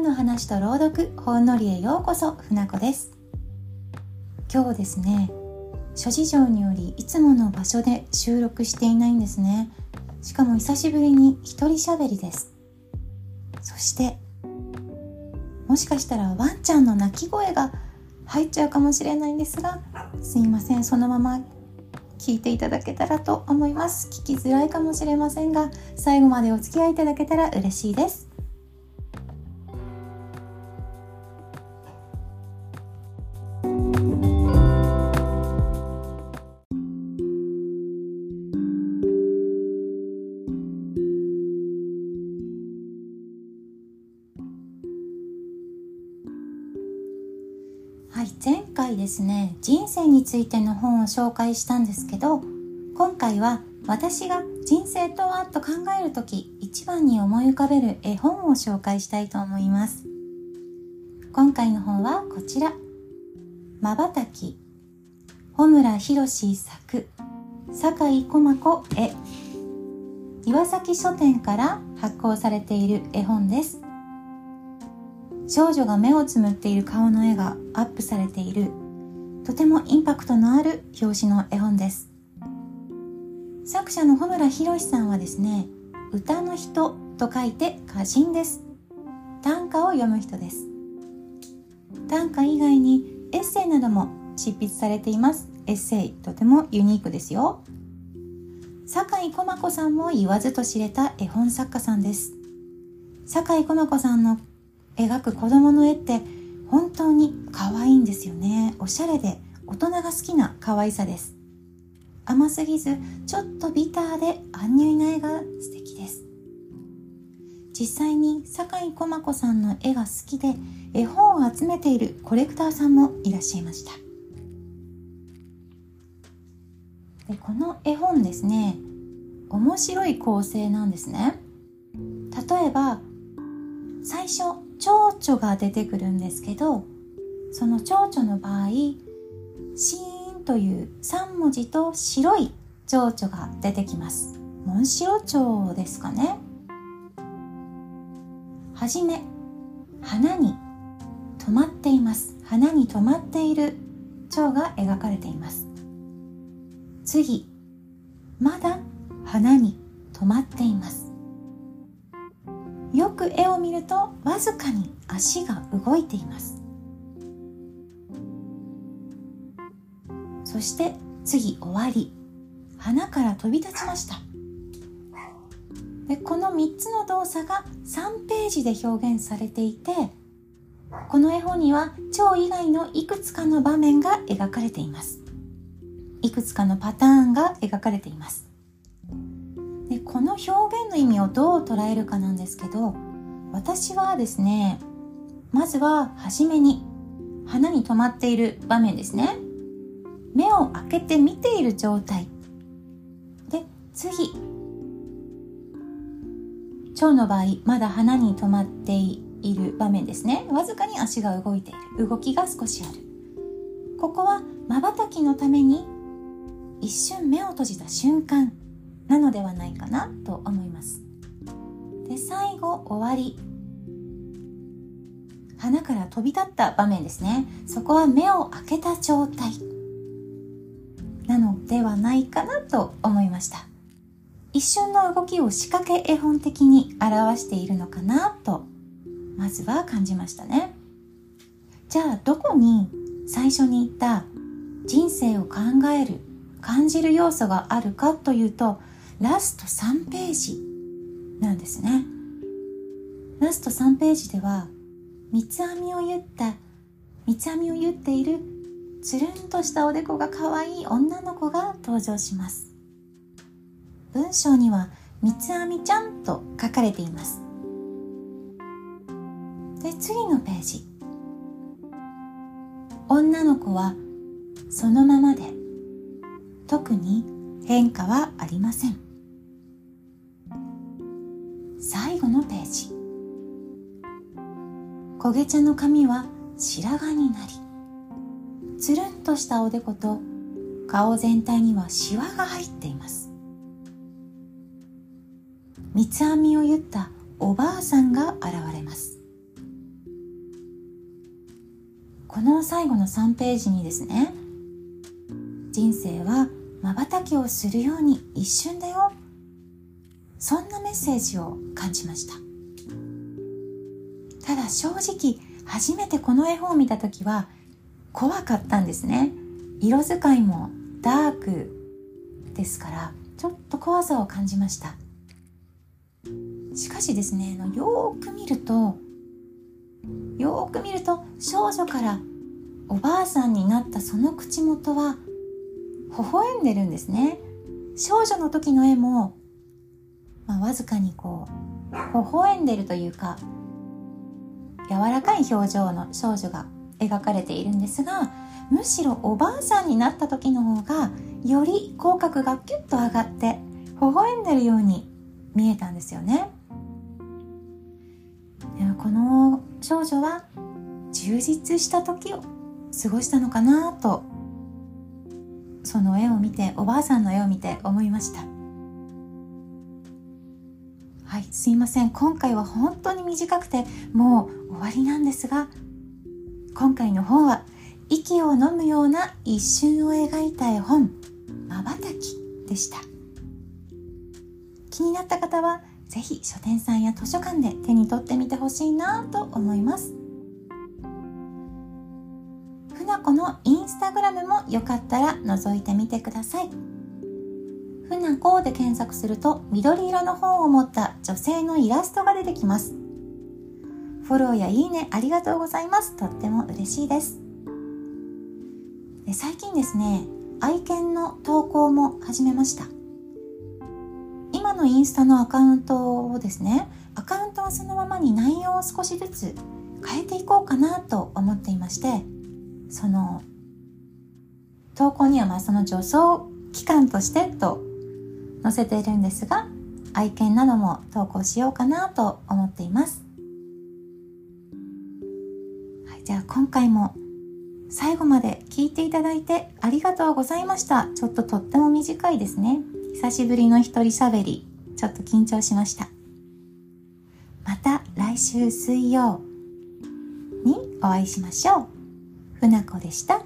本の話と朗読ほんのりへようこそ船子です。今日ですね諸事情によりいつもの場所で収録していないんですね。しかも久しぶりに一人喋りです。そしてもしかしたらワンちゃんの鳴き声が入っちゃうかもしれないんですがすいませんそのまま聞いていただけたらと思います。聞きづらいかもしれませんが最後までお付き合いいただけたら嬉しいです。前回ですね人生についての本を紹介したんですけど今回は私が人生とはと考える時一番に思い浮かべる絵本を紹介したいと思います。今回の本はこちら「まばたき」穂村博作。酒井駒子絵。岩崎書店から発行されている絵本です。少女が目をつむっている顔の絵がアップされている。とてもインパクトのある表紙の絵本です。作者の穂村博さんはですね歌の人と書いて歌人です。短歌を読む人です。短歌以外にエッセイなども執筆されています。エッセイとてもユニークですよ。酒井駒子さんも言わずと知れた絵本作家さんです。酒井駒子さんの描く子供の絵って本当に可愛いんですよね。おしゃれで大人が好きな可愛さです。甘すぎずちょっとビターで安入な絵が素敵です。実際に酒井駒子さんの絵が好きで絵本を集めているコレクターさんもいらっしゃいました。でこの絵本ですね。面白い構成なんですね。例えば最初蝶々が出てくるんですけどその蝶々の場合シーンという3文字と白い蝶々が出てきます。モンシロチョウですかね。はじめ花に止まっています。花に止まっている蝶が描かれています。次まだ花に止まっています。よく絵を見るとわずかに足が動いています。そして次終わり。花から飛び立ちました。でこの3つの動作が3ページで表現されていてこの絵本には蝶以外のいくつかの場面が描かれています。いくつかのパターンが描かれています。でこの表現の意味をどう捉えるかなんですけど私はですねまずは初めに花に止まっている場面ですね。目を開けて見ている状態。で次。蝶の場合まだ花に止まっている場面ですね。わずかに足が動いている。動きが少しある。ここはまばたきのために一瞬目を閉じた瞬間。なのではないかなと思います。で最後終わり。花から飛び立った場面ですね。そこは目を開けた状態。なのではないかなと思いました。一瞬の動きを仕掛け絵本的に表しているのかなとまずは感じましたね。じゃあどこに最初に言った人生を考える感じる要素があるかというとラスト3ページなんですね。ラスト3ページでは三つ編みを言った三つ編みを言っているつるんとしたおでこが可愛い女の子が登場します。文章には三つ編みちゃんと書かれています。で次のページ。女の子はそのままで。特に変化はありません。最後のページ。焦げ茶の髪は白髪になりつるんとしたおでこと顔全体にはシワが入っています。三つ編みを言ったおばあさんが現れます。この最後の3ページにですね人生は瞬きをするように一瞬だよそんなメッセージを感じました。ただ正直初めてこの絵本を見た時は怖かったんですね。色使いもダークですからちょっと怖さを感じました。しかしですねよーく見るとよーく見ると少女からおばあさんになったその口元は微笑んでるんですね。少女の時の絵も、まあ、わずかにこう微笑んでるというか柔らかい表情の少女が描かれているんですがむしろおばあさんになった時の方がより口角がキュッと上がって微笑んでるように見えたんですよね。この少女は充実した時を過ごしたのかなとその絵を見ておばあさんの絵を見て思いました。はいすいません。今回は本当に短くてもう終わりなんですが今回の本は息を飲むような一瞬を描いた絵本まばたきでした。気になった方はぜひ書店さんや図書館で手に取ってみてほしいなと思います。船子のインスタグラムもよかったら覗いてみてください。船子で検索すると緑色の本を持った女性のイラストが出てきます。フォローやいいねありがとうございます。とっても嬉しいです。で最近ですね愛犬の投稿も始めました。今のインスタのアカウントをですねアカウントはそのままに内容を少しずつ変えていこうかなと思っていましてその投稿にはまあその助走期間としてと載せているんですが愛犬なども投稿しようかなと思っています、はい、じゃあ今回も最後まで聞いていただいてありがとうございましたちょっととっても短いですね久しぶりの一人喋りちょっと緊張しましたまた来週水曜にお会いしましょう。ふなこでした。